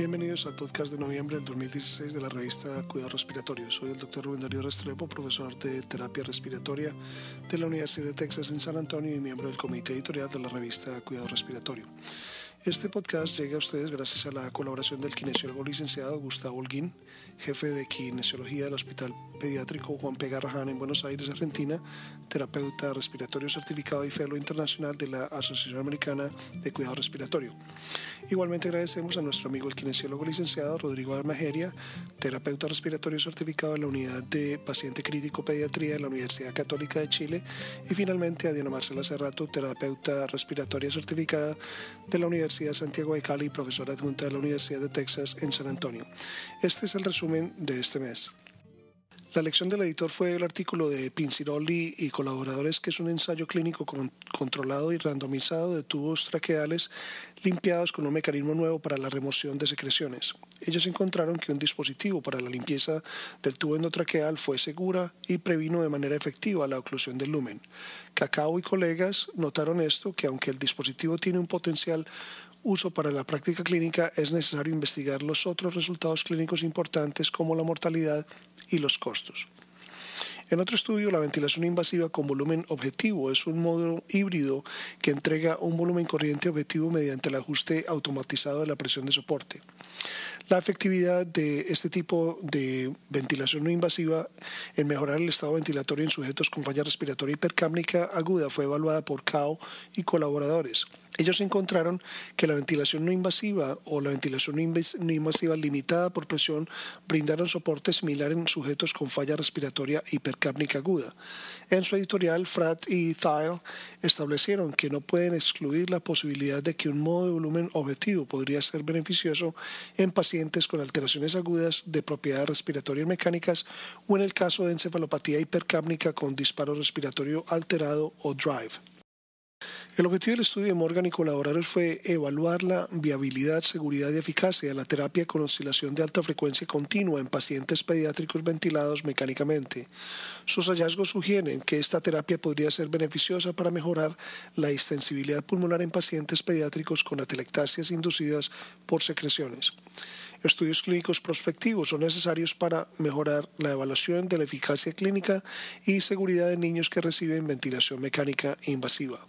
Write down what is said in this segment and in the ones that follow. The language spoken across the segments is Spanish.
Bienvenidos al podcast de noviembre del 2016 de la revista Cuidado Respiratorio. Soy el doctor Rubén Darío Restrepo, profesor de terapia respiratoria de la Universidad de Texas en San Antonio y miembro del comité editorial de la revista Cuidado Respiratorio. Este podcast llega a ustedes gracias a la colaboración del kinesiólogo licenciado Gustavo Holguín, jefe de kinesiología del Hospital Pediátrico Juan P. Garrahan en Buenos Aires, Argentina, terapeuta respiratorio certificado y fellow internacional de la Asociación Americana de Cuidado Respiratorio. Igualmente agradecemos a nuestro amigo el kinesiólogo licenciado Rodrigo Armajeria, terapeuta respiratorio certificado en la Unidad de Paciente Crítico Pediatría de la Universidad Católica de Chile y finalmente a Diana Marcela Cerrato, terapeuta respiratoria certificada de la Universidad Universidad Santiago de Cali y profesora adjunta de la Universidad de Texas en San Antonio. Este es el resumen de este mes. La lección del editor fue el artículo de Pinciroli y colaboradores, que es un ensayo clínico controlado y randomizado de tubos traqueales limpiados con un mecanismo nuevo para la remoción de secreciones. Ellos encontraron que un dispositivo para la limpieza del tubo endotraqueal fue segura y previno de manera efectiva la oclusión del lumen. Cacao y colegas notaron esto, que aunque el dispositivo tiene un potencial uso para la práctica clínica, es necesario investigar los otros resultados clínicos importantes como la mortalidad y los costos. En otro estudio, la ventilación invasiva con volumen objetivo es un módulo híbrido que entrega un volumen corriente objetivo mediante el ajuste automatizado de la presión de soporte. La efectividad de este tipo de ventilación no invasiva en mejorar el estado ventilatorio en sujetos con falla respiratoria hipercámnica aguda fue evaluada por CAO y colaboradores. Ellos encontraron que la ventilación no invasiva o la ventilación no invasiva limitada por presión brindaron soporte similar en sujetos con falla respiratoria hipercápnica aguda. En su editorial, Frat y Thiel establecieron que no pueden excluir la posibilidad de que un modo de volumen objetivo podría ser beneficioso en pacientes con alteraciones agudas de propiedades respiratorias mecánicas o en el caso de encefalopatía hipercápnica con disparo respiratorio alterado o drive. El objetivo del estudio de Morgan y colaboradores fue evaluar la viabilidad, seguridad y eficacia de la terapia con oscilación de alta frecuencia continua en pacientes pediátricos ventilados mecánicamente. Sus hallazgos sugieren que esta terapia podría ser beneficiosa para mejorar la distensibilidad pulmonar en pacientes pediátricos con atelectasias inducidas por secreciones. Estudios clínicos prospectivos son necesarios para mejorar la evaluación de la eficacia clínica y seguridad de niños que reciben ventilación mecánica invasiva.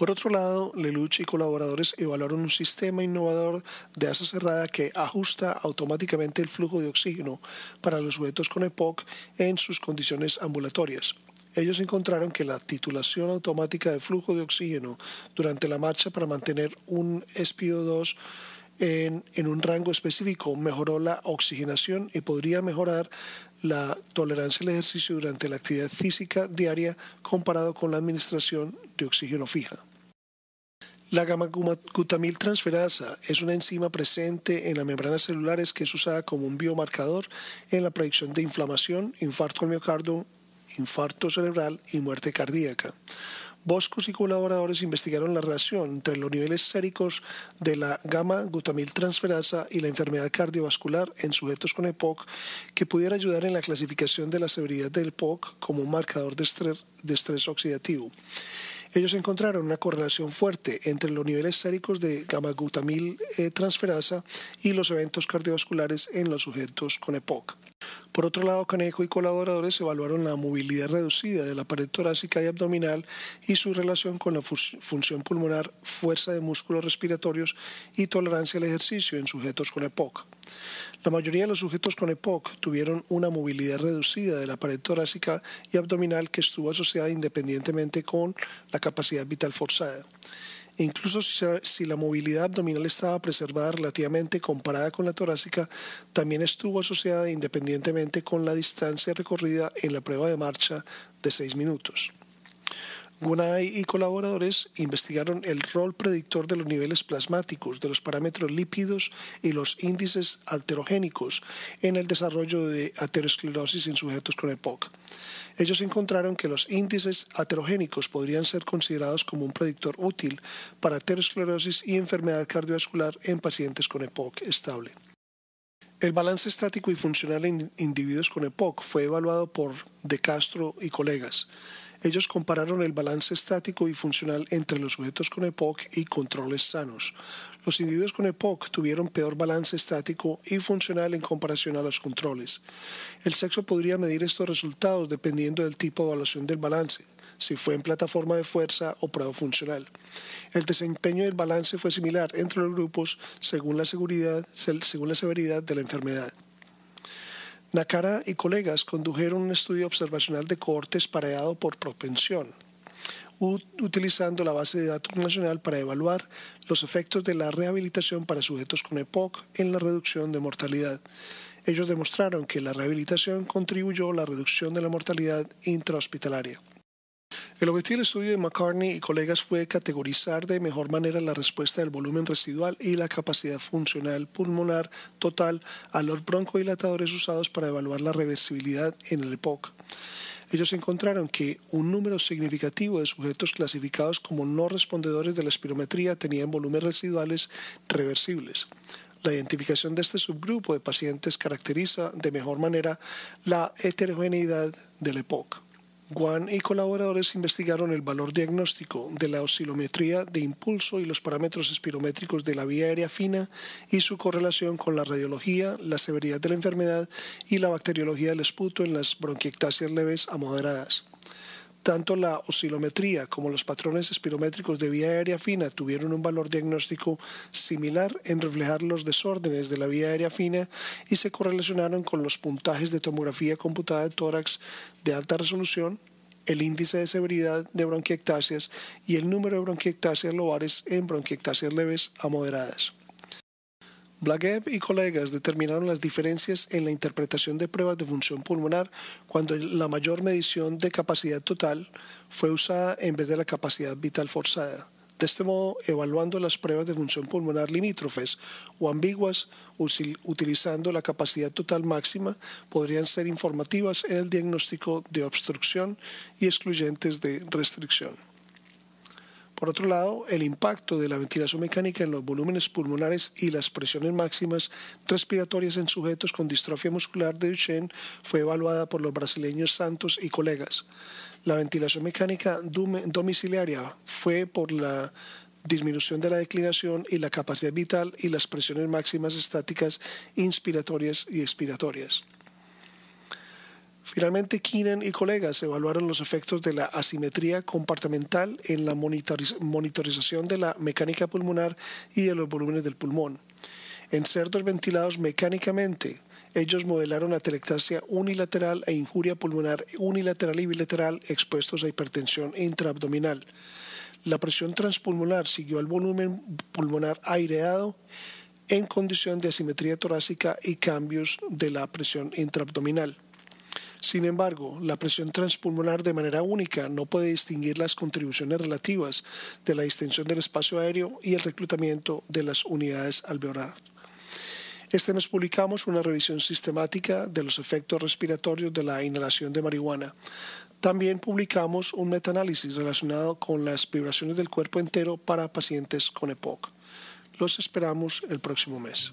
Por otro lado, Lelouch y colaboradores evaluaron un sistema innovador de asa cerrada que ajusta automáticamente el flujo de oxígeno para los sujetos con EPOC en sus condiciones ambulatorias. Ellos encontraron que la titulación automática de flujo de oxígeno durante la marcha para mantener un SPO2 en, un rango específico mejoró la oxigenación y podría mejorar la tolerancia al ejercicio durante la actividad física diaria comparado con la administración de oxígeno fija. La gamma-glutamil transferasa es una enzima presente en las membranas celulares que es usada como un biomarcador en la predicción de inflamación, infarto al miocardio, infarto cerebral y muerte cardíaca. Boscos y colaboradores investigaron la relación entre los niveles séricos de la gamma-glutamil transferasa y la enfermedad cardiovascular en sujetos con EPOC que pudiera ayudar en la clasificación de la severidad del EPOC como un marcador de estrés, oxidativo. Ellos encontraron una correlación fuerte entre los niveles séricos de gamma-glutamil eh, transferasa y los eventos cardiovasculares en los sujetos con EPOC. Por otro lado, Canejo y colaboradores evaluaron la movilidad reducida de la pared torácica y abdominal y su relación con la función pulmonar, fuerza de músculos respiratorios y tolerancia al ejercicio en sujetos con EPOC. La mayoría de los sujetos con EPOC tuvieron una movilidad reducida de la pared torácica y abdominal que estuvo asociada independientemente con la capacidad vital forzada. Incluso si, la movilidad abdominal estaba preservada relativamente comparada con la torácica, también estuvo asociada independientemente con la distancia recorrida en la prueba de marcha de 6 minutos. Gunay y colaboradores investigaron el rol predictor de los niveles plasmáticos, de los parámetros lípidos y los índices alterogénicos en el desarrollo de aterosclerosis en sujetos con EPOC. Ellos encontraron que los índices aterogénicos podrían ser considerados como un predictor útil para aterosclerosis y enfermedad cardiovascular en pacientes con EPOC estable. El balance estático y funcional en individuos con EPOC fue evaluado por De Castro y colegas. Ellos compararon el balance estático y funcional entre los sujetos con EPOC y controles sanos. Los individuos con EPOC tuvieron peor balance estático y funcional en comparación a los controles. El sexo podría medir estos resultados dependiendo del tipo de evaluación del balance, si fue en plataforma de fuerza o prueba funcional. El desempeño del balance fue similar entre los grupos según la, según la severidad de la enfermedad. Nakara y colegas condujeron un estudio observacional de cohortes pareado por propensión, utilizando la base de datos nacional para evaluar los efectos de la rehabilitación para sujetos con EPOC en la reducción de mortalidad. Ellos demostraron que la rehabilitación contribuyó a la reducción de la mortalidad intrahospitalaria. El objetivo del estudio de McCartney y colegas fue categorizar de mejor manera la respuesta del volumen residual y la capacidad funcional pulmonar total a los broncodilatadores usados para evaluar la reversibilidad en el EPOC. Ellos encontraron que un número significativo de sujetos clasificados como no respondedores de la espirometría tenían volúmenes residuales reversibles. La identificación de este subgrupo de pacientes caracteriza de mejor manera la heterogeneidad del EPOC. Guan y colaboradores investigaron el valor diagnóstico de la oscilometría de impulso y los parámetros espirométricos de la vía aérea fina y su correlación con la radiología, la severidad de la enfermedad y la bacteriología del esputo en las bronquiectasias leves a moderadas. Tanto la oscilometría como los patrones espirométricos de vía aérea fina tuvieron un valor diagnóstico similar en reflejar los desórdenes de la vía aérea fina y se correlacionaron con los puntajes de tomografía computada de tórax de alta resolución, el índice de severidad de bronquiectasias y el número de bronquiectasias lobares en bronquiectasias leves a moderadas. Blagev y colegas determinaron las diferencias en la interpretación de pruebas de función pulmonar cuando la mayor medición de capacidad total fue usada en vez de la capacidad vital forzada. De este modo, evaluando las pruebas de función pulmonar limítrofes o ambiguas utilizando la capacidad total máxima, podrían ser informativas en el diagnóstico de obstrucción y excluyentes de restricción. Por otro lado, el impacto de la ventilación mecánica en los volúmenes pulmonares y las presiones máximas respiratorias en sujetos con distrofia muscular de Duchenne fue evaluada por los brasileños Santos y colegas. La ventilación mecánica domiciliaria fue por la disminución de la declinación y la capacidad vital y las presiones máximas estáticas inspiratorias y expiratorias. Finalmente, Keenan y colegas evaluaron los efectos de la asimetría compartimental en la monitorización de la mecánica pulmonar y de los volúmenes del pulmón. En cerdos ventilados mecánicamente, ellos modelaron atelectasia unilateral e injuria pulmonar unilateral y bilateral expuestos a hipertensión intraabdominal. La presión transpulmonar siguió al volumen pulmonar aireado en condición de asimetría torácica y cambios de la presión intraabdominal. Sin embargo, la presión transpulmonar de manera única no puede distinguir las contribuciones relativas de la distensión del espacio aéreo y el reclutamiento de las unidades alveolares. Este mes publicamos una revisión sistemática de los efectos respiratorios de la inhalación de marihuana. También publicamos un metaanálisis relacionado con las vibraciones del cuerpo entero para pacientes con EPOC. Los esperamos el próximo mes.